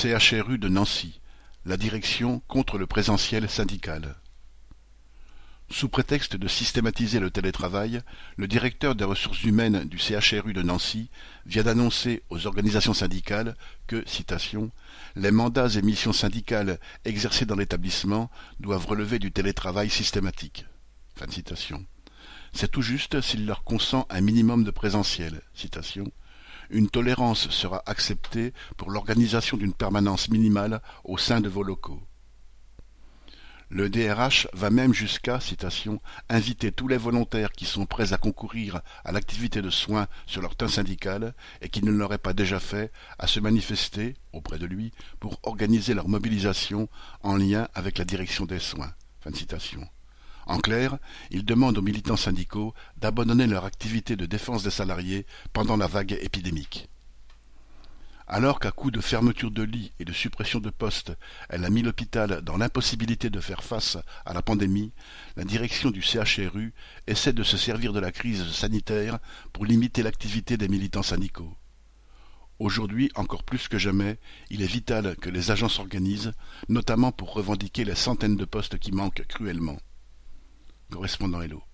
CHRU de Nancy, la direction contre le présentiel syndical. Sous prétexte de systématiser le télétravail, le directeur des ressources humaines du CHRU de Nancy vient d'annoncer aux organisations syndicales que, citation, les mandats et missions syndicales exercés dans l'établissement doivent relever du télétravail systématique. Fin citation. C'est tout juste s'il leur consent un minimum de présentiel. Citation. Une tolérance sera acceptée pour l'organisation d'une permanence minimale au sein de vos locaux. Le DRH va même jusqu'à, citation, inviter tous les volontaires qui sont prêts à concourir à l'activité de soins sur leur temps syndical et qui ne l'auraient pas déjà fait à se manifester auprès de lui pour organiser leur mobilisation en lien avec la direction des soins. Fin de citation. En clair, il demande aux militants syndicaux d'abandonner leur activité de défense des salariés pendant la vague épidémique. Alors qu'à coup de fermeture de lits et de suppression de postes, elle a mis l'hôpital dans l'impossibilité de faire face à la pandémie, la direction du CHRU essaie de se servir de la crise sanitaire pour limiter l'activité des militants syndicaux. Aujourd'hui, encore plus que jamais, il est vital que les agents s'organisent, notamment pour revendiquer les centaines de postes qui manquent cruellement. Correspondant Hello.